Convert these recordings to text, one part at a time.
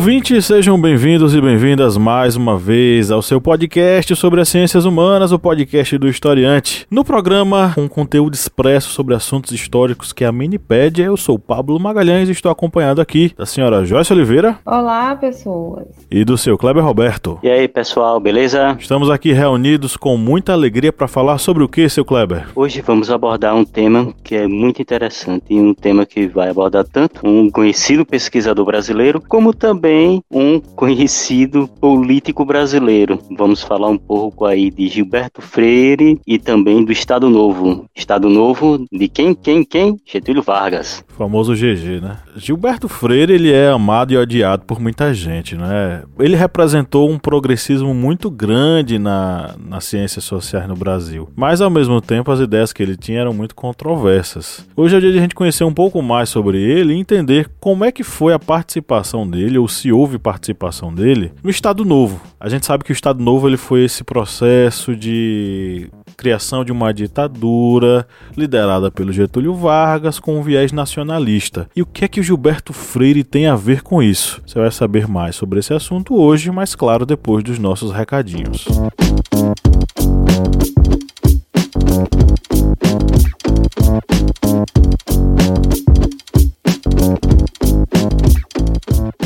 Ouvintes, sejam bem-vindos e bem-vindas mais uma vez ao seu podcast sobre as ciências humanas, o podcast do Historiante. No programa, um conteúdo expresso sobre assuntos históricos que é a Minipédia, eu sou Pablo Magalhães e estou acompanhado aqui da senhora Joyce Oliveira. Olá, pessoas. E do seu Kleber Roberto. E aí, pessoal, beleza? Estamos aqui reunidos com muita alegria para falar sobre o que, seu Kleber? Hoje vamos abordar um tema que é muito interessante e um tema que vai abordar tanto um conhecido pesquisador brasileiro como também um conhecido político brasileiro. Vamos falar um pouco aí de Gilberto Freire e também do Estado Novo. Estado Novo de quem, quem, quem? Getúlio Vargas. O famoso GG, né? Gilberto Freire, ele é amado e odiado por muita gente, né? Ele representou um progressismo muito grande na, nas ciências sociais no Brasil. Mas, ao mesmo tempo, as ideias que ele tinha eram muito controversas. Hoje é o dia de a gente conhecer um pouco mais sobre ele e entender como é que foi a participação dele, ou se houve participação dele, no Estado Novo. A gente sabe que o Estado Novo ele foi esse processo de criação de uma ditadura liderada pelo Getúlio Vargas com um viés nacionalista. E o que é que o Gilberto Freire tem a ver com isso? Você vai saber mais sobre esse assunto hoje, mas claro, depois dos nossos recadinhos.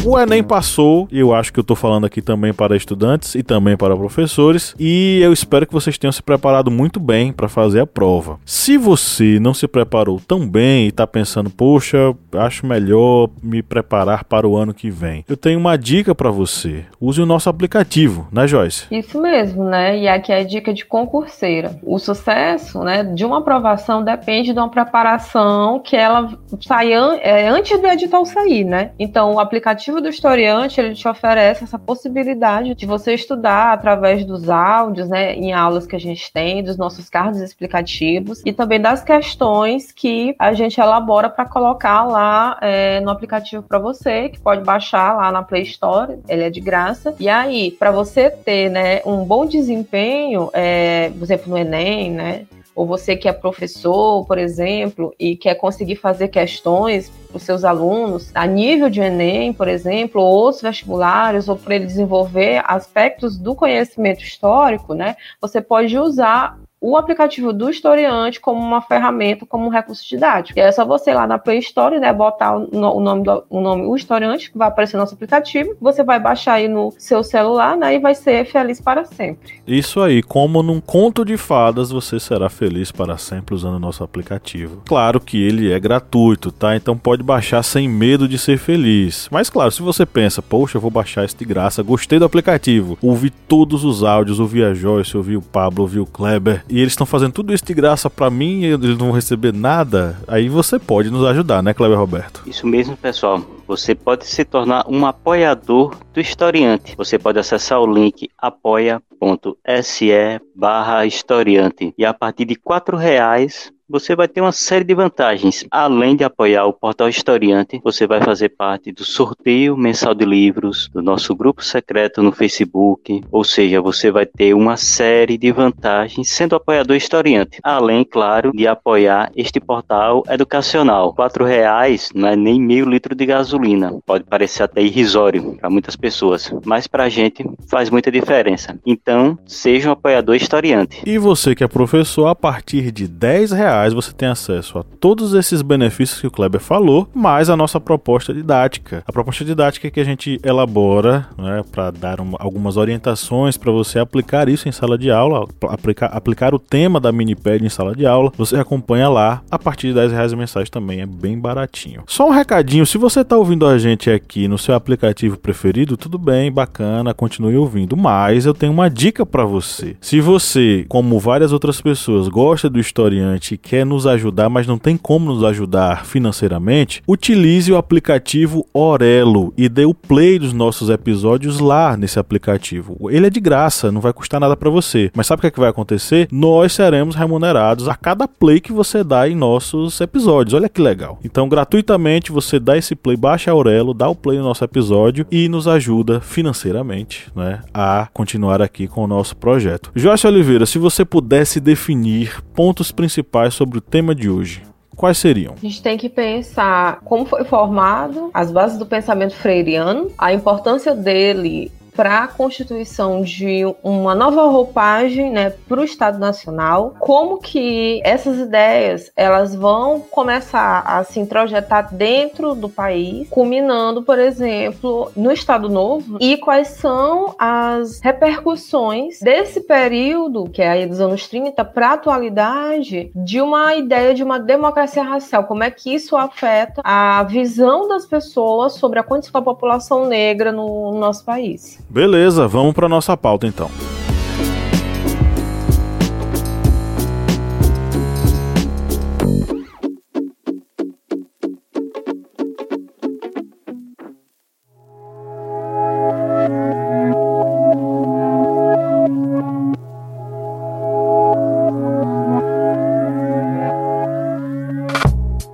O Enem passou, eu acho que eu tô falando aqui também para estudantes e também para professores, e eu espero que vocês tenham se preparado muito bem para fazer a prova. Se você não se preparou tão bem e tá pensando, poxa, acho melhor me preparar para o ano que vem, eu tenho uma dica para você. Use o nosso aplicativo, né, Joyce? Isso mesmo, né? E aqui é a dica de concurseira. O sucesso, né, de uma aprovação depende de uma preparação que ela saia é, antes do edital sair, né? Então, o aplicativo aplicativo do historiante ele te oferece essa possibilidade de você estudar através dos áudios, né, em aulas que a gente tem, dos nossos cards explicativos e também das questões que a gente elabora para colocar lá é, no aplicativo para você, que pode baixar lá na Play Store, ele é de graça. E aí, para você ter, né, um bom desempenho, é, por exemplo, no Enem, né, ou você que é professor, por exemplo, e quer conseguir fazer questões para os seus alunos a nível de Enem, por exemplo, ou outros vestibulares, ou para ele desenvolver aspectos do conhecimento histórico, né? Você pode usar o aplicativo do historiante como uma ferramenta, como um recurso didático. E é só você ir lá na Play Store, né, botar o, nome do o nome o historiante, que vai aparecer no nosso aplicativo, você vai baixar aí no seu celular, né, e vai ser feliz para sempre. Isso aí, como num conto de fadas, você será feliz para sempre usando o nosso aplicativo. Claro que ele é gratuito, tá? Então pode baixar sem medo de ser feliz. Mas claro, se você pensa, poxa, eu vou baixar isso de graça, gostei do aplicativo, ouvi todos os áudios, ouvi a Joyce, ouvi o Pablo, ouvi o Kleber, e eles estão fazendo tudo isso de graça para mim e eles não vão receber nada, aí você pode nos ajudar, né, Cleber Roberto? Isso mesmo, pessoal. Você pode se tornar um apoiador do historiante. Você pode acessar o link apoia.se barra historiante e a partir de quatro reais você vai ter uma série de vantagens. Além de apoiar o Portal Historiante, você vai fazer parte do sorteio mensal de livros, do nosso grupo secreto no Facebook, ou seja, você vai ter uma série de vantagens sendo apoiador historiante. Além, claro, de apoiar este portal educacional. Quatro reais não é nem meio litro de gasolina. Pode parecer até irrisório para muitas pessoas, mas para a gente faz muita diferença. Então, seja um apoiador historiante. E você que é professor, a partir de 10 reais reais você tem acesso a todos esses benefícios que o Kleber falou, mais a nossa proposta didática. A proposta didática que a gente elabora né, para dar uma, algumas orientações para você aplicar isso em sala de aula, aplicar, aplicar o tema da Minipad em sala de aula. Você acompanha lá a partir de 10 reais mensais também, é bem baratinho. Só um recadinho: se você está ouvindo a gente aqui no seu aplicativo preferido, tudo bem, bacana, continue ouvindo. Mas eu tenho uma dica para você. Se você, como várias outras pessoas, gosta do historiante quer nos ajudar, mas não tem como nos ajudar financeiramente, utilize o aplicativo Orelo e dê o play dos nossos episódios lá nesse aplicativo. Ele é de graça, não vai custar nada para você. Mas sabe o que, é que vai acontecer? Nós seremos remunerados a cada play que você dá em nossos episódios. Olha que legal. Então, gratuitamente, você dá esse play, baixa a Aurelo, dá o play no nosso episódio e nos ajuda financeiramente né, a continuar aqui com o nosso projeto. Joyce Oliveira, se você pudesse definir pontos principais sobre o tema de hoje, quais seriam? A gente tem que pensar como foi formado, as bases do pensamento freiriano, a importância dele para a constituição de uma nova roupagem né, para o Estado Nacional, como que essas ideias elas vão começar a se introjetar dentro do país, culminando, por exemplo, no Estado Novo, e quais são as repercussões desse período, que é aí dos anos 30, para a atualidade, de uma ideia de uma democracia racial, como é que isso afeta a visão das pessoas sobre a condição da população negra no nosso país. Beleza, vamos para nossa pauta então.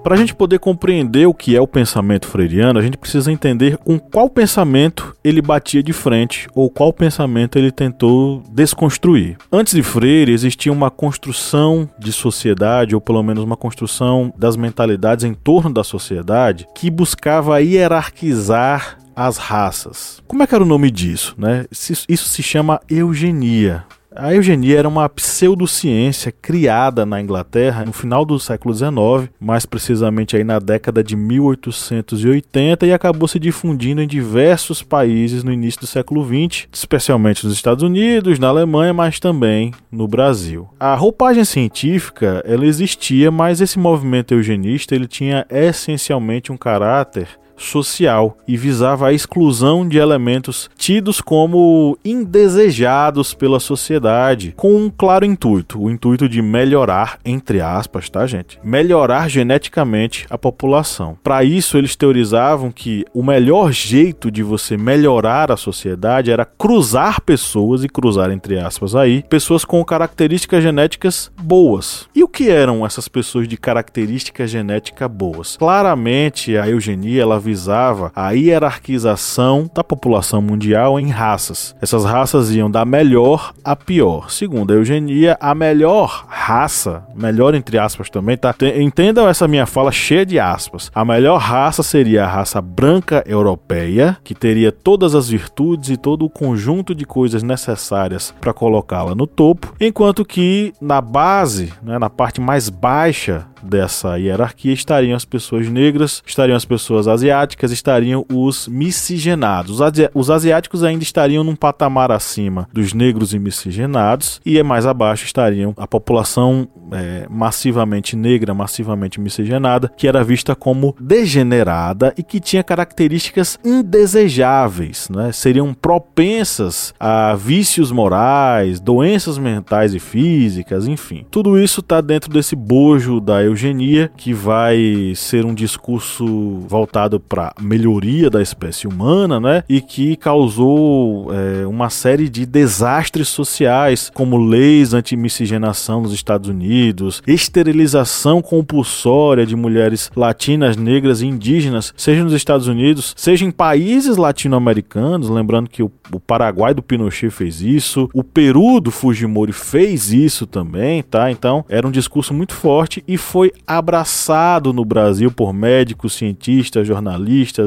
Para a gente poder compreender o que é o pensamento freiriano, a gente precisa entender com qual pensamento ele batia de frente ou qual pensamento ele tentou desconstruir. Antes de Freire, existia uma construção de sociedade, ou pelo menos uma construção das mentalidades em torno da sociedade, que buscava hierarquizar as raças. Como é que era o nome disso? Né? Isso se chama eugenia. A eugenia era uma pseudociência criada na Inglaterra no final do século XIX, mais precisamente aí na década de 1880, e acabou se difundindo em diversos países no início do século XX, especialmente nos Estados Unidos, na Alemanha, mas também no Brasil. A roupagem científica ela existia, mas esse movimento eugenista ele tinha essencialmente um caráter social e visava a exclusão de elementos tidos como indesejados pela sociedade, com um claro intuito, o intuito de melhorar, entre aspas, tá, gente? Melhorar geneticamente a população. Para isso, eles teorizavam que o melhor jeito de você melhorar a sociedade era cruzar pessoas e cruzar entre aspas aí, pessoas com características genéticas boas. E o que eram essas pessoas de característica genética boas? Claramente, a eugenia ela visava a hierarquização da população mundial em raças. Essas raças iam da melhor à pior. Segundo a eugenia, a melhor raça, melhor entre aspas também, tá? Entendam essa minha fala cheia de aspas. A melhor raça seria a raça branca europeia, que teria todas as virtudes e todo o conjunto de coisas necessárias para colocá-la no topo, enquanto que na base, né, na parte mais baixa dessa hierarquia estariam as pessoas negras, estariam as pessoas asiáticas, estariam os miscigenados. Os asiáticos ainda estariam num patamar acima dos negros e miscigenados, e mais abaixo estariam a população é, massivamente negra, massivamente miscigenada, que era vista como degenerada e que tinha características indesejáveis, né? seriam propensas a vícios morais, doenças mentais e físicas, enfim. Tudo isso está dentro desse bojo da eugenia, que vai ser um discurso voltado para melhoria da espécie humana, né? E que causou é, uma série de desastres sociais, como leis anti-miscigenação nos Estados Unidos, esterilização compulsória de mulheres latinas, negras e indígenas, seja nos Estados Unidos, seja em países latino-americanos, lembrando que o, o Paraguai do Pinochet fez isso, o Peru do Fujimori fez isso também, tá? Então, era um discurso muito forte e foi abraçado no Brasil por médicos, cientistas, jornalistas,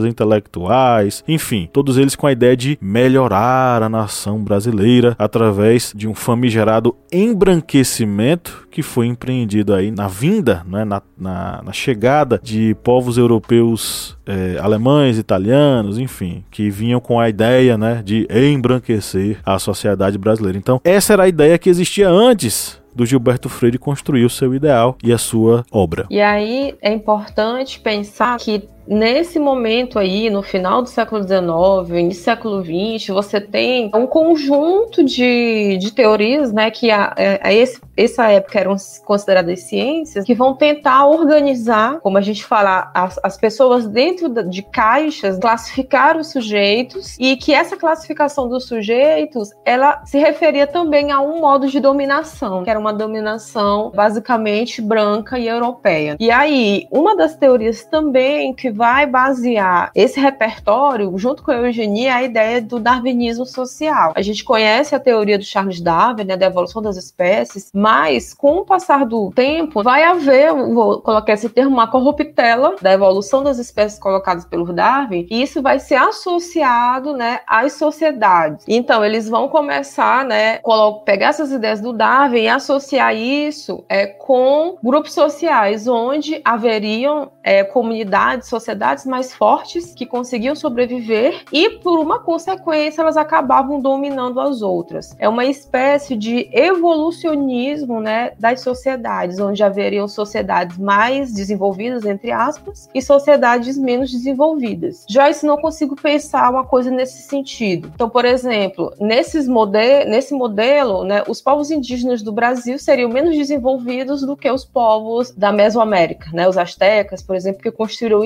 intelectuais, enfim, todos eles com a ideia de melhorar a nação brasileira através de um famigerado embranquecimento que foi empreendido aí na vinda, né, na, na, na chegada de povos europeus é, alemães, italianos, enfim, que vinham com a ideia né, de embranquecer a sociedade brasileira. Então, essa era a ideia que existia antes do Gilberto Freire construir o seu ideal e a sua obra. E aí é importante pensar que nesse momento aí, no final do século XIX, início do século XX, você tem um conjunto de, de teorias, né, que a, a é, esse, essa época eram consideradas ciências, que vão tentar organizar, como a gente fala, as, as pessoas dentro de caixas, classificar os sujeitos, e que essa classificação dos sujeitos, ela se referia também a um modo de dominação, que era uma dominação basicamente branca e europeia. E aí, uma das teorias também que vai basear esse repertório, junto com a eugenia, a ideia do darwinismo social. A gente conhece a teoria do Charles Darwin, né, da evolução das espécies, mas com o passar do tempo, vai haver, vou colocar esse termo, uma corruptela da evolução das espécies colocadas pelo Darwin, e isso vai ser associado, né, às sociedades. Então, eles vão começar, né, pegar essas ideias do Darwin e associar isso é, com grupos sociais, onde haveriam é, comunidades, sociedades mais fortes que conseguiam sobreviver e, por uma consequência, elas acabavam dominando as outras. É uma espécie de evolucionismo né, das sociedades, onde haveriam sociedades mais desenvolvidas, entre aspas, e sociedades menos desenvolvidas. Joyce não consigo pensar uma coisa nesse sentido. Então, por exemplo, nesses mode nesse modelo, né, os povos indígenas do Brasil seriam menos desenvolvidos do que os povos da Mesoamérica, né, os astecas, por exemplo, que construíram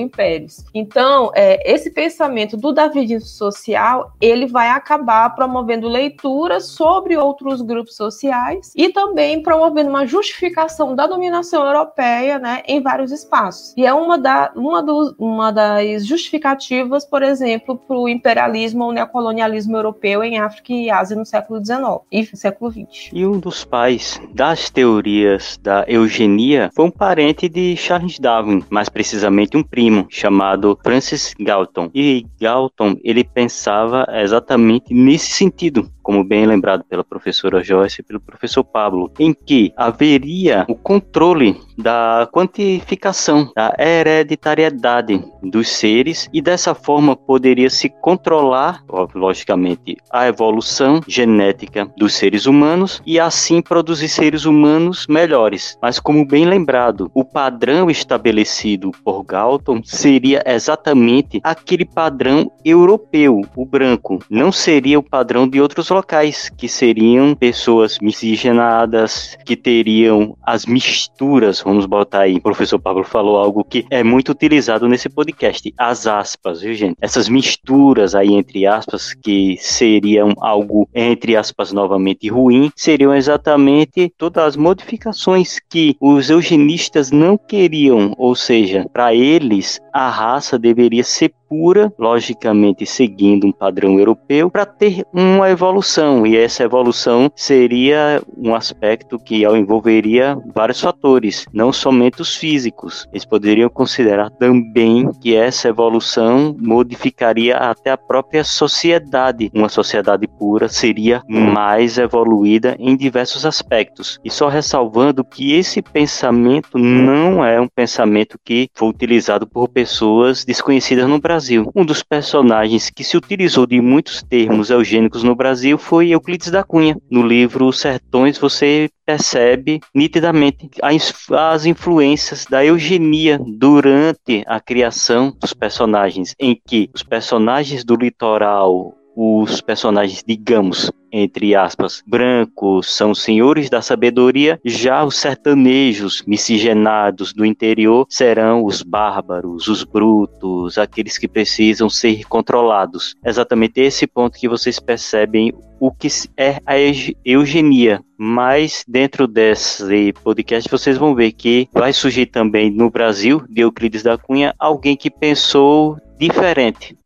Então, é, esse pensamento do darwinismo social, ele vai acabar promovendo leituras sobre outros grupos sociais e também promovendo uma justificação da dominação europeia né, em vários espaços. E é uma, da, uma, uma das justificativas, por exemplo, para o imperialismo ou neocolonialismo europeu em África e Ásia no século XIX e século XX. E um dos pais das teorias da eugenia foi um parente de Charles Darwin, mais precisamente um primo chamado Francis Galton. E Galton ele pensava exatamente nesse sentido como bem lembrado pela professora Joyce e pelo professor Pablo, em que haveria o controle da quantificação, da hereditariedade dos seres e dessa forma poderia se controlar, logicamente, a evolução genética dos seres humanos e assim produzir seres humanos melhores. Mas como bem lembrado, o padrão estabelecido por Galton seria exatamente aquele padrão europeu, o branco, não seria o padrão de outros locais, que seriam pessoas miscigenadas, que teriam as misturas, vamos botar aí. O professor Pablo falou algo que é muito utilizado nesse podcast, as aspas, viu, gente? Essas misturas aí, entre aspas, que seriam algo, entre aspas, novamente ruim, seriam exatamente todas as modificações que os eugenistas não queriam, ou seja, para eles a raça deveria ser pura, logicamente seguindo um padrão europeu, para ter uma evolução. E essa evolução seria um aspecto que envolveria vários fatores, não somente os físicos. Eles poderiam considerar também que essa evolução modificaria até a própria sociedade. Uma sociedade pura seria mais evoluída em diversos aspectos. E só ressalvando que esse pensamento não é um pensamento que foi utilizado por pessoas desconhecidas no Brasil Brasil. Um dos personagens que se utilizou de muitos termos eugênicos no Brasil foi Euclides da Cunha. No livro Sertões você percebe nitidamente as influências da eugenia durante a criação dos personagens, em que os personagens do litoral os personagens, digamos, entre aspas, brancos são senhores da sabedoria, já os sertanejos miscigenados do interior serão os bárbaros, os brutos, aqueles que precisam ser controlados. Exatamente esse ponto que vocês percebem o que é a eugenia. Mas dentro desse podcast vocês vão ver que vai surgir também no Brasil, de Euclides da Cunha, alguém que pensou diferente.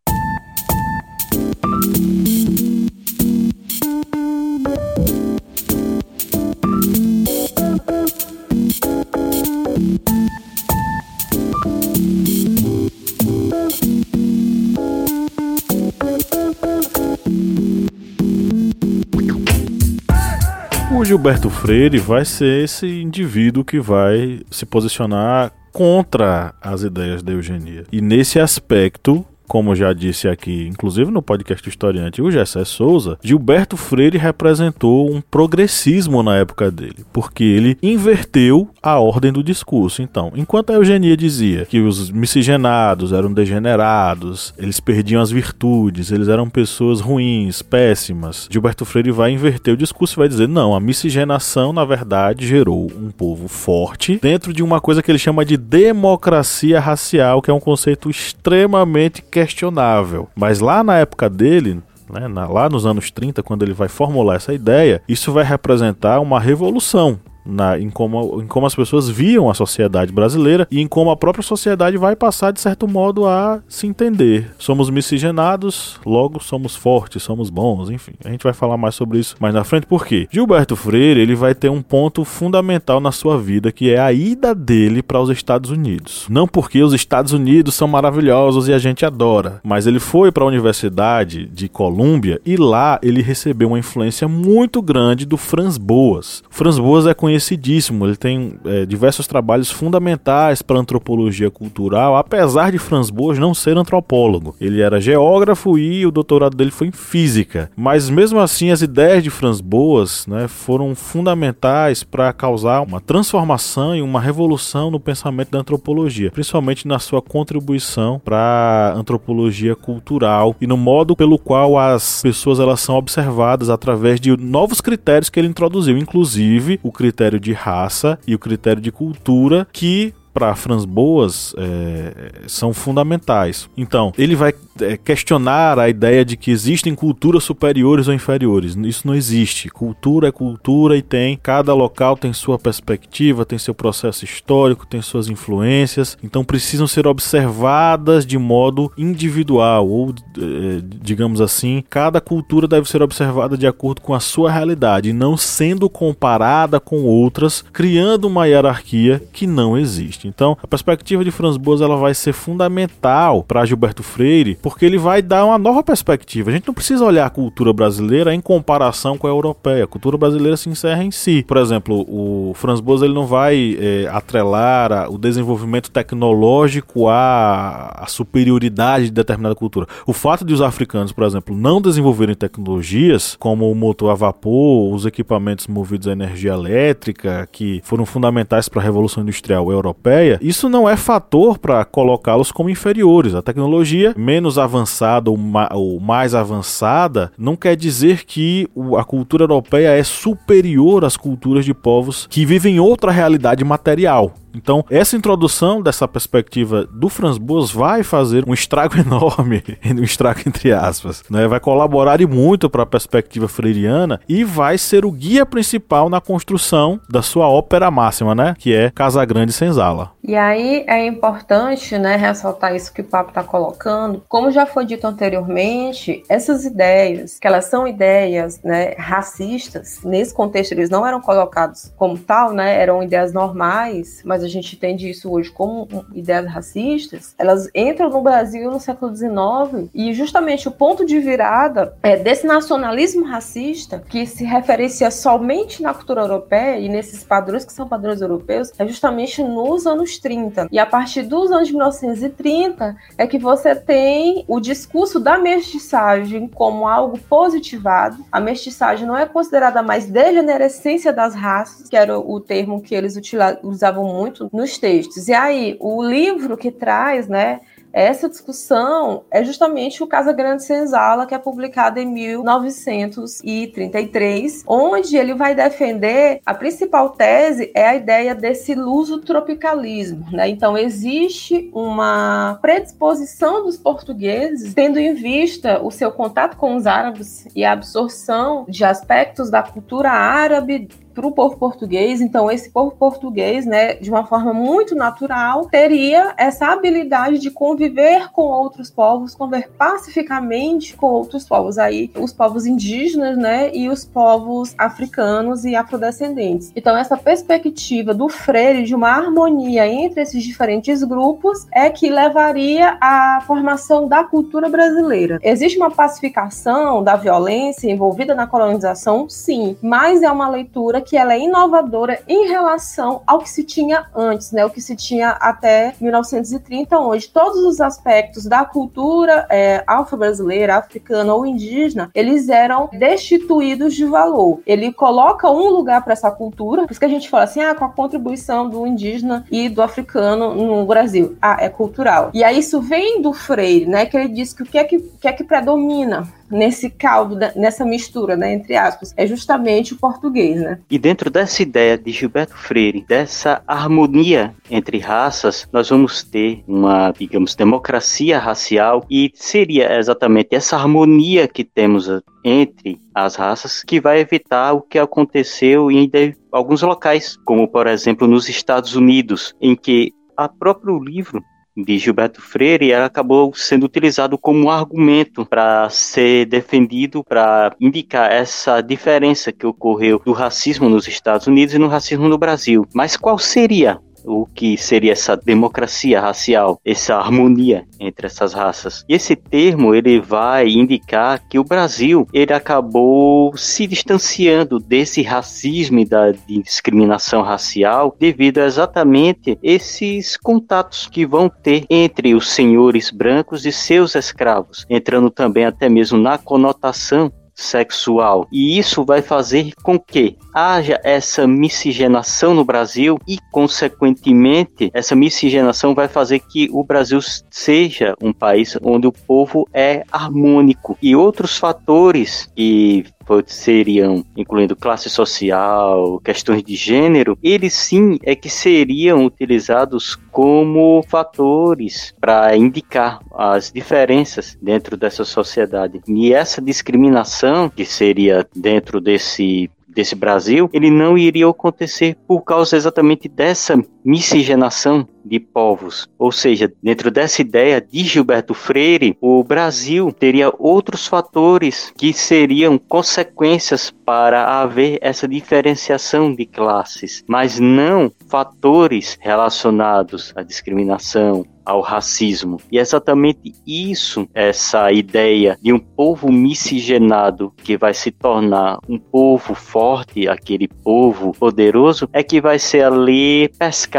O Gilberto Freire vai ser esse indivíduo que vai se posicionar contra as ideias da eugenia. E nesse aspecto, como já disse aqui, inclusive no podcast historiante, o Gessé Souza, Gilberto Freire representou um progressismo na época dele, porque ele inverteu a ordem do discurso. Então, enquanto a eugenia dizia que os miscigenados eram degenerados, eles perdiam as virtudes, eles eram pessoas ruins, péssimas, Gilberto Freire vai inverter o discurso e vai dizer: não, a miscigenação, na verdade, gerou um povo forte dentro de uma coisa que ele chama de democracia racial, que é um conceito extremamente questionável. Mas lá na época dele, né, lá nos anos 30, quando ele vai formular essa ideia, isso vai representar uma revolução na, em, como, em como as pessoas viam a sociedade brasileira e em como a própria sociedade vai passar, de certo modo, a se entender. Somos miscigenados, logo somos fortes, somos bons, enfim. A gente vai falar mais sobre isso mais na frente, por quê? Gilberto Freire ele vai ter um ponto fundamental na sua vida, que é a ida dele para os Estados Unidos. Não porque os Estados Unidos são maravilhosos e a gente adora, mas ele foi para a Universidade de Colômbia e lá ele recebeu uma influência muito grande do Franz Boas. Franz Boas é conhecido conhecidíssimo. Ele tem é, diversos trabalhos fundamentais para antropologia cultural, apesar de Franz Boas não ser antropólogo. Ele era geógrafo e o doutorado dele foi em física. Mas mesmo assim, as ideias de Franz Boas né, foram fundamentais para causar uma transformação e uma revolução no pensamento da antropologia, principalmente na sua contribuição para a antropologia cultural e no modo pelo qual as pessoas elas são observadas através de novos critérios que ele introduziu, inclusive o critério critério de raça e o critério de cultura que para Franz Boas é, são fundamentais. Então, ele vai é, questionar a ideia de que existem culturas superiores ou inferiores. Isso não existe. Cultura é cultura e tem. Cada local tem sua perspectiva, tem seu processo histórico, tem suas influências. Então, precisam ser observadas de modo individual ou, é, digamos assim, cada cultura deve ser observada de acordo com a sua realidade não sendo comparada com outras, criando uma hierarquia que não existe. Então, a perspectiva de Franz Boas ela vai ser fundamental para Gilberto Freire, porque ele vai dar uma nova perspectiva. A gente não precisa olhar a cultura brasileira em comparação com a europeia. A cultura brasileira se encerra em si. Por exemplo, o Franz Boas ele não vai é, atrelar a, o desenvolvimento tecnológico à, à superioridade de determinada cultura. O fato de os africanos, por exemplo, não desenvolverem tecnologias como o motor a vapor, os equipamentos movidos a energia elétrica, que foram fundamentais para a Revolução Industrial Europeia, isso não é fator para colocá-los como inferiores. A tecnologia menos avançada ou, ma ou mais avançada não quer dizer que a cultura europeia é superior às culturas de povos que vivem outra realidade material. Então, essa introdução dessa perspectiva do Franz Boas vai fazer um estrago enorme, um estrago entre aspas, né? vai colaborar e muito para a perspectiva freiriana e vai ser o guia principal na construção da sua ópera máxima, né? que é Casa Grande Senzala. E aí é importante né, ressaltar isso que o Papo está colocando. Como já foi dito anteriormente, essas ideias, que elas são ideias né, racistas, nesse contexto eles não eram colocados como tal, né, eram ideias normais, mas a gente entende isso hoje como ideias racistas, elas entram no Brasil no século XIX e justamente o ponto de virada é desse nacionalismo racista que se referencia somente na cultura europeia e nesses padrões que são padrões europeus é justamente nos anos 30. E a partir dos anos 1930 é que você tem o discurso da mestiçagem como algo positivado. A mestiçagem não é considerada mais degenerescência das raças, que era o termo que eles usavam muito muito nos textos. E aí, o livro que traz, né, essa discussão é justamente o Casa Grande Senzala, que é publicado em 1933, onde ele vai defender a principal tese é a ideia desse luso-tropicalismo. Né? Então, existe uma predisposição dos portugueses, tendo em vista o seu contato com os árabes e a absorção de aspectos da cultura árabe para o povo português. Então, esse povo português, né, de uma forma muito natural, teria essa habilidade de conviver com outros povos, conviver pacificamente com outros povos. Aí, os povos indígenas, né, e os povos africanos e afrodescendentes. Então, essa perspectiva do Freire de uma harmonia entre esses diferentes grupos é que levaria à formação da cultura brasileira. Existe uma pacificação da violência envolvida na colonização? Sim, mas é uma leitura que ela é inovadora em relação ao que se tinha antes, né? O que se tinha até 1930, onde todos os aspectos da cultura é, afro-brasileira, africana ou indígena, eles eram destituídos de valor. Ele coloca um lugar para essa cultura, por isso que a gente fala assim, ah, com a contribuição do indígena e do africano no Brasil. Ah, é cultural. E aí isso vem do Freire, né? Que ele diz que o que é que, que, é que predomina nesse caldo, nessa mistura, né, entre aspas, é justamente o português, né? E dentro dessa ideia de Gilberto Freire, dessa harmonia entre raças, nós vamos ter uma, digamos, democracia racial e seria exatamente essa harmonia que temos entre as raças que vai evitar o que aconteceu em alguns locais, como por exemplo nos Estados Unidos, em que a próprio livro de Gilberto Freire acabou sendo utilizado como argumento para ser defendido, para indicar essa diferença que ocorreu do racismo nos Estados Unidos e no racismo no Brasil. Mas qual seria o que seria essa democracia racial, essa harmonia entre essas raças. E esse termo ele vai indicar que o Brasil ele acabou se distanciando desse racismo e da discriminação racial devido a exatamente esses contatos que vão ter entre os senhores brancos e seus escravos, entrando também até mesmo na conotação sexual. E isso vai fazer com que haja essa miscigenação no Brasil e, consequentemente, essa miscigenação vai fazer que o Brasil seja um país onde o povo é harmônico. E outros fatores que seriam incluindo classe social, questões de gênero, eles sim é que seriam utilizados como fatores para indicar as diferenças dentro dessa sociedade. E essa discriminação que seria dentro desse desse Brasil, ele não iria acontecer por causa exatamente dessa miscigenação de povos. Ou seja, dentro dessa ideia de Gilberto Freire, o Brasil teria outros fatores que seriam consequências para haver essa diferenciação de classes, mas não fatores relacionados à discriminação, ao racismo. E é exatamente isso, essa ideia de um povo miscigenado que vai se tornar um povo forte, aquele povo poderoso, é que vai ser ali pescado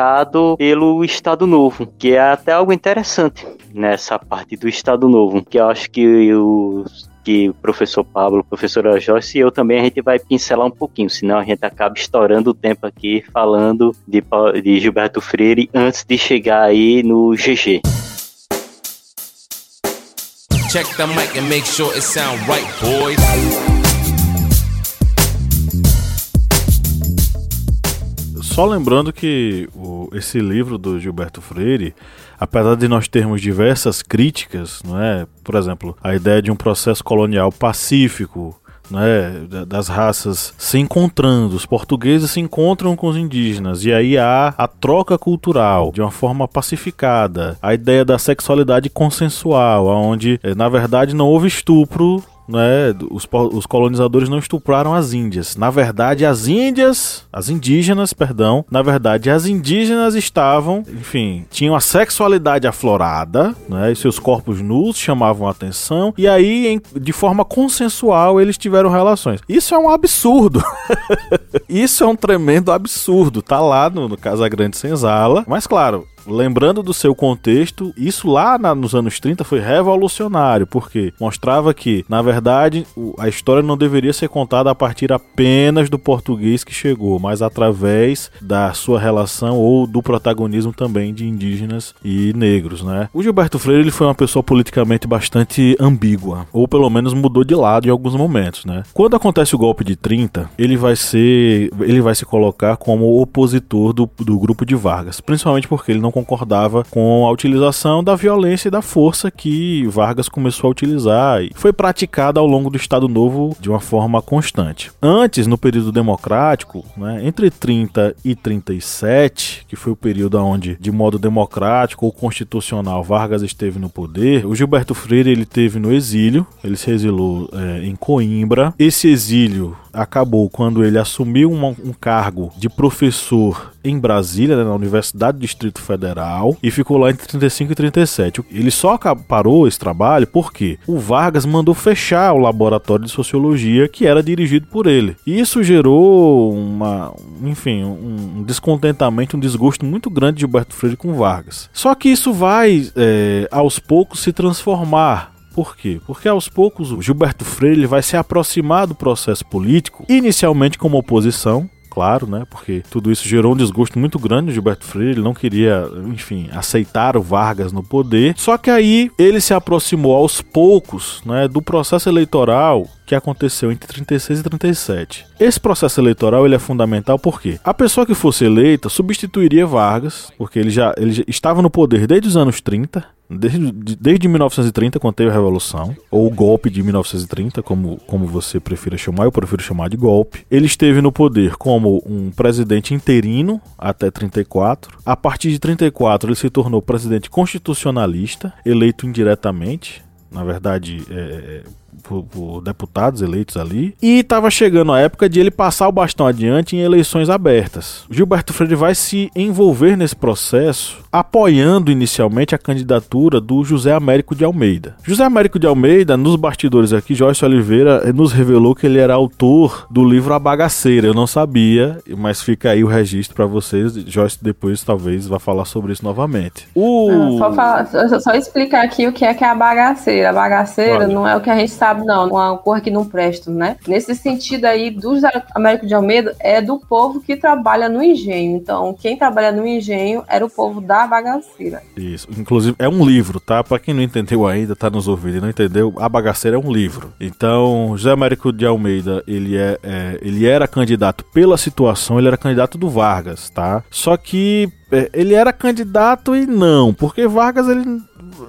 pelo Estado Novo, que é até algo interessante nessa parte do Estado Novo, que eu acho que os que o professor Pablo, professora Joyce e eu também a gente vai pincelar um pouquinho, senão a gente acaba estourando o tempo aqui falando de, de Gilberto Freire antes de chegar aí no GG. Check the mic and make sure it sound right, boys. Só lembrando que o, esse livro do Gilberto Freire apesar de nós termos diversas críticas, não é? Por exemplo, a ideia de um processo colonial pacífico, né, das raças se encontrando, os portugueses se encontram com os indígenas e aí há a troca cultural de uma forma pacificada, a ideia da sexualidade consensual, onde eh, na verdade não houve estupro né, os, os, colonizadores não estupraram as índias. Na verdade, as índias, as indígenas, perdão, na verdade, as indígenas estavam, enfim, tinham a sexualidade aflorada, né, e seus corpos nus chamavam a atenção, e aí, em, de forma consensual, eles tiveram relações. Isso é um absurdo. Isso é um tremendo absurdo. Tá lá no, no Casa Grande Senzala, mas claro, lembrando do seu contexto, isso lá na, nos anos 30 foi revolucionário, porque mostrava que, na verdade, a história não deveria ser contada a partir apenas do português que chegou, mas através da sua relação ou do protagonismo também de indígenas e negros, né? O Gilberto Freire ele foi uma pessoa politicamente bastante ambígua, ou pelo menos mudou de lado em alguns momentos, né? Quando acontece o golpe de 30, ele vai ser, ele vai se colocar como opositor do, do grupo de Vargas, principalmente porque ele não concordava com a utilização da violência e da força que Vargas começou a utilizar e foi praticada ao longo do Estado Novo de uma forma constante. Antes, no período democrático, né, entre 30 e 37, que foi o período onde, de modo democrático ou constitucional, Vargas esteve no poder, o Gilberto Freire ele teve no exílio, ele se exilou é, em Coimbra. Esse exílio acabou quando ele assumiu uma, um cargo de professor em Brasília, né, na Universidade do Distrito Federal, e ficou lá entre 35 e 37. Ele só parou esse trabalho porque o Vargas mandou fechar o laboratório de sociologia que era dirigido por ele. E isso gerou uma, enfim, um descontentamento, um desgosto muito grande de Gilberto Freire com Vargas. Só que isso vai, é, aos poucos, se transformar por quê? Porque aos poucos o Gilberto Freire vai se aproximar do processo político, inicialmente como oposição, claro, né? Porque tudo isso gerou um desgosto muito grande do Gilberto Freire, ele não queria, enfim, aceitar o Vargas no poder. Só que aí ele se aproximou aos poucos, né, do processo eleitoral que aconteceu entre 36 e 37. Esse processo eleitoral ele é fundamental porque a pessoa que fosse eleita substituiria Vargas, porque ele já, ele já estava no poder desde os anos 30, desde, desde 1930, quando teve a Revolução, ou o golpe de 1930, como, como você prefira chamar, eu prefiro chamar de golpe. Ele esteve no poder como um presidente interino até 34. A partir de 34, ele se tornou presidente constitucionalista, eleito indiretamente. Na verdade, é, por, por deputados eleitos ali. E estava chegando a época de ele passar o bastão adiante em eleições abertas. Gilberto Freire vai se envolver nesse processo, apoiando inicialmente a candidatura do José Américo de Almeida. José Américo de Almeida, nos bastidores aqui, Joyce Oliveira eh, nos revelou que ele era autor do livro A Bagaceira. Eu não sabia, mas fica aí o registro para vocês. Joyce depois talvez vá falar sobre isso novamente. O... Ah, só, falar, só, explicar aqui o que é que é a bagaceira. A bagaceira não é o que a gente sabe não, uma cor que não presta, né? Nesse sentido aí, dos Américo de Almeida, é do povo que trabalha no engenho. Então, quem trabalha no engenho era o povo da bagaceira. Isso. Inclusive, é um livro, tá? Pra quem não entendeu ainda, tá nos ouvindo e não entendeu, a bagaceira é um livro. Então, José Américo de Almeida, ele, é, é ele era candidato pela situação, ele era candidato do Vargas, tá? Só que é, ele era candidato e não, porque Vargas ele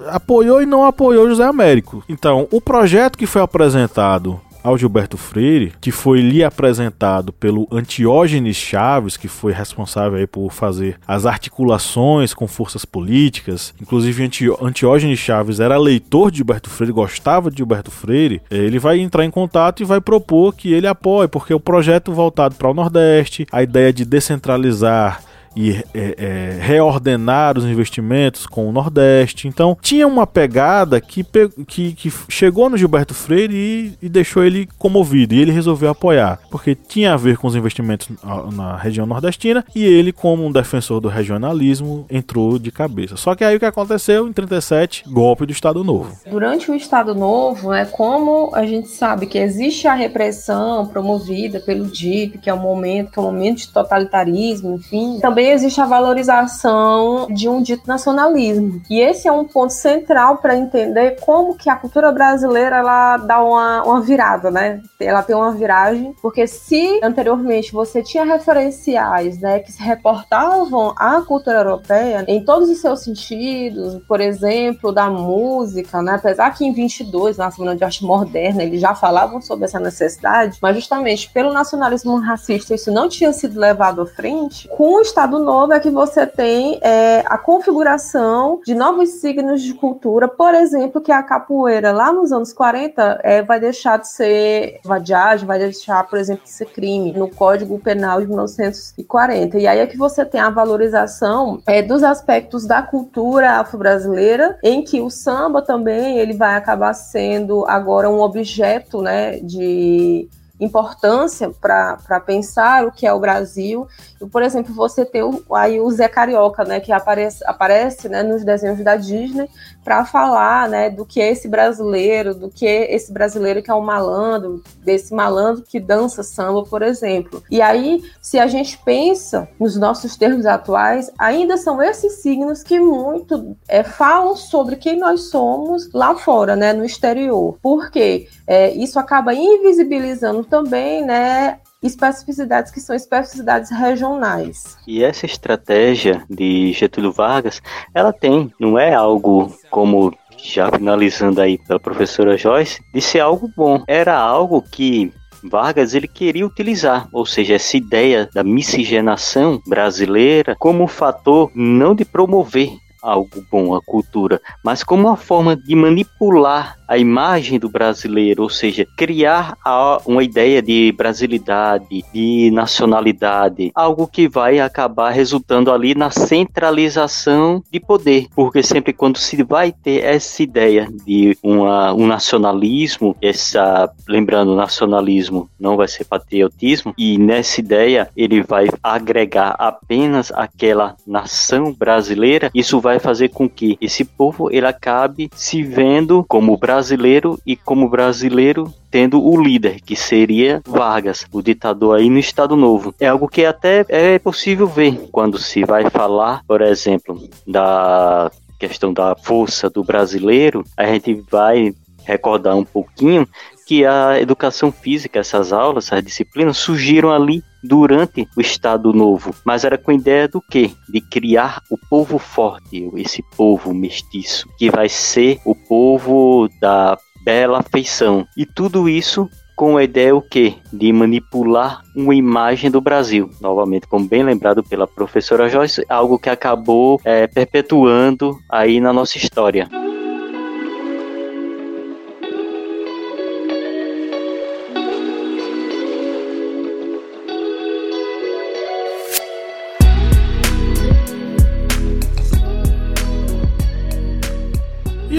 apoiou e não apoiou José Américo. Então, o projeto que foi apresentado ao Gilberto Freire, que foi lhe apresentado pelo Antiógenes Chaves, que foi responsável aí por fazer as articulações com forças políticas. Inclusive, Antiógenes Chaves era leitor de Gilberto Freire, gostava de Gilberto Freire. Ele vai entrar em contato e vai propor que ele apoie, porque o projeto voltado para o Nordeste, a ideia de descentralizar e é, é, reordenar os investimentos com o Nordeste. Então tinha uma pegada que, que, que chegou no Gilberto Freire e, e, deixou ele comovido. E ele resolveu apoiar, porque tinha a ver com os investimentos na região nordestina e ele, como um defensor do regionalismo, entrou de cabeça. Só que aí o que aconteceu em 37, golpe do Estado Novo. Durante o Estado Novo, é como a gente sabe que existe a repressão promovida pelo DIP, que é o momento, que é o momento de totalitarismo, enfim, também também existe a valorização de um dito nacionalismo. E esse é um ponto central para entender como que a cultura brasileira ela dá uma, uma virada, né? Ela tem uma viragem, porque se anteriormente você tinha referenciais, né, que se reportavam à cultura europeia em todos os seus sentidos, por exemplo, da música, né? Apesar que em 22, na Semana de Arte Moderna, eles já falavam sobre essa necessidade, mas justamente pelo nacionalismo racista isso não tinha sido levado à frente, com o Estado novo é que você tem é, a configuração de novos signos de cultura, por exemplo, que a capoeira lá nos anos 40 é, vai deixar de ser vadiagem, vai deixar, por exemplo, de ser crime no Código Penal de 1940. E aí é que você tem a valorização é, dos aspectos da cultura afro-brasileira, em que o samba também ele vai acabar sendo agora um objeto né, de importância para pensar o que é o Brasil. Por exemplo, você tem o, aí o Zé Carioca, né, que aparece, aparece né, nos desenhos da Disney para falar né, do que é esse brasileiro, do que é esse brasileiro que é um malandro, desse malandro que dança samba, por exemplo. E aí, se a gente pensa nos nossos termos atuais, ainda são esses signos que muito é, falam sobre quem nós somos lá fora, né, no exterior. Por quê? É, isso acaba invisibilizando também, né, especificidades que são especificidades regionais. E essa estratégia de Getúlio Vargas, ela tem, não é algo como já finalizando aí pela professora Joyce, de ser algo bom. Era algo que Vargas ele queria utilizar, ou seja, essa ideia da miscigenação brasileira como um fator não de promover algo bom, a cultura, mas como uma forma de manipular a imagem do brasileiro, ou seja, criar uma ideia de brasilidade, de nacionalidade, algo que vai acabar resultando ali na centralização de poder, porque sempre quando se vai ter essa ideia de uma, um nacionalismo, essa, lembrando, nacionalismo não vai ser patriotismo, e nessa ideia ele vai agregar apenas aquela nação brasileira, isso vai fazer com que esse povo ele acabe se vendo como brasileiro brasileiro e como brasileiro tendo o líder, que seria Vargas, o ditador aí no Estado Novo. É algo que até é possível ver quando se vai falar, por exemplo, da questão da força do brasileiro, a gente vai recordar um pouquinho que a educação física, essas aulas, essas disciplinas surgiram ali durante o Estado Novo, mas era com a ideia do quê? De criar o povo forte, esse povo mestiço, que vai ser o povo da bela feição. E tudo isso com a ideia o quê? De manipular uma imagem do Brasil. Novamente, como bem lembrado pela professora Joyce, algo que acabou é, perpetuando aí na nossa história.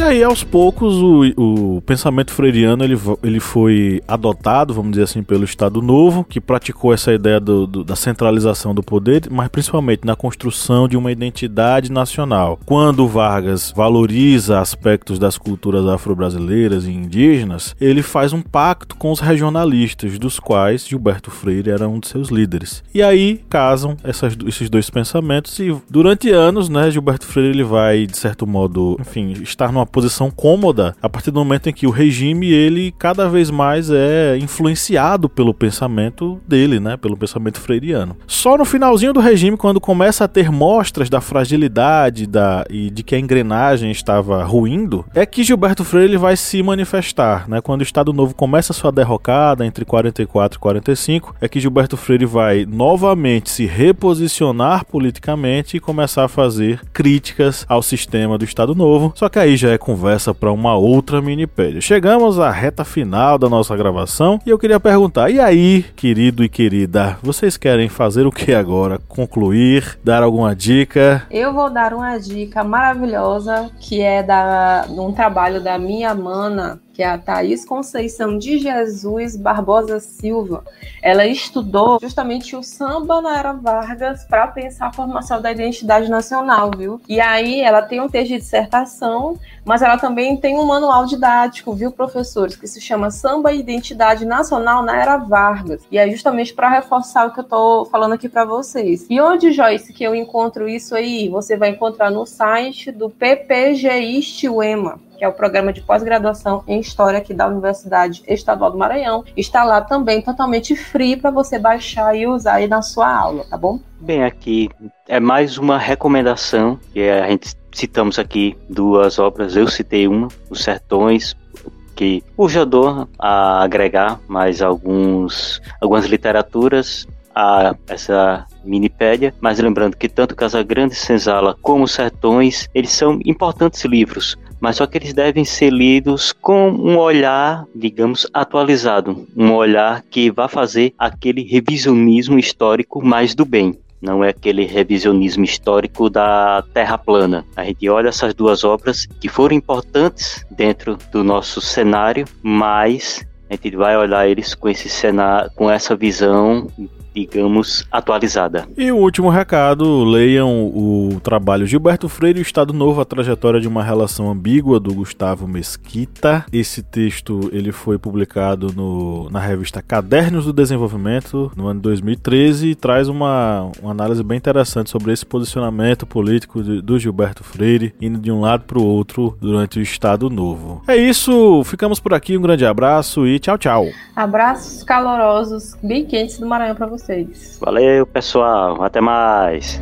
Aí, aos poucos, o, o pensamento freiriano ele, ele foi adotado, vamos dizer assim, pelo Estado Novo, que praticou essa ideia do, do, da centralização do poder, mas principalmente na construção de uma identidade nacional. Quando Vargas valoriza aspectos das culturas afro-brasileiras e indígenas, ele faz um pacto com os regionalistas, dos quais Gilberto Freire era um de seus líderes. E aí casam essas, esses dois pensamentos e durante anos, né, Gilberto Freire ele vai, de certo modo, enfim, estar numa posição cômoda a partir do momento em que o regime ele cada vez mais é influenciado pelo pensamento dele, né, pelo pensamento freiriano. Só no finalzinho do regime, quando começa a ter mostras da fragilidade da, e de que a engrenagem estava ruindo, é que Gilberto Freire ele vai se manifestar, né? Quando o Estado Novo começa sua derrocada entre 44 e 45, é que Gilberto Freire vai novamente se reposicionar politicamente e começar a fazer críticas ao sistema do Estado Novo. Só que aí já é conversa para uma outra minipédia. Chegamos à reta final da nossa gravação e eu queria perguntar: e aí, querido e querida, vocês querem fazer o que agora? Concluir? Dar alguma dica? Eu vou dar uma dica maravilhosa que é da um trabalho da minha mana que é a Thaís Conceição de Jesus Barbosa Silva. Ela estudou justamente o samba na era Vargas para pensar a formação da identidade nacional, viu? E aí ela tem um texto de dissertação, mas ela também tem um manual didático, viu, professores, que se chama Samba e Identidade Nacional na Era Vargas. E é justamente para reforçar o que eu estou falando aqui para vocês. E onde, Joyce, que eu encontro isso aí? Você vai encontrar no site do PPGI UEMA que é o programa de pós-graduação em História aqui da Universidade Estadual do Maranhão. Está lá também totalmente free para você baixar e usar aí na sua aula, tá bom? Bem, aqui é mais uma recomendação que a gente citamos aqui duas obras. Eu citei uma, Os Sertões, que ajudou a agregar mais alguns, algumas literaturas a essa minipédia, mas lembrando que tanto Casa Grande Senzala como Sertões, eles são importantes livros, mas só que eles devem ser lidos com um olhar, digamos, atualizado, um olhar que vá fazer aquele revisionismo histórico mais do bem. Não é aquele revisionismo histórico da Terra plana. A gente olha essas duas obras que foram importantes dentro do nosso cenário, mas a gente vai olhar eles com esse cenário, com essa visão digamos, atualizada. E o último recado, leiam o trabalho Gilberto Freire e o Estado Novo, a trajetória de uma relação ambígua do Gustavo Mesquita. Esse texto ele foi publicado no, na revista Cadernos do Desenvolvimento no ano 2013 e traz uma, uma análise bem interessante sobre esse posicionamento político de, do Gilberto Freire indo de um lado para o outro durante o Estado Novo. É isso, ficamos por aqui, um grande abraço e tchau, tchau. Abraços calorosos, bem quentes do Maranhão para você vocês. Valeu, pessoal. Até mais.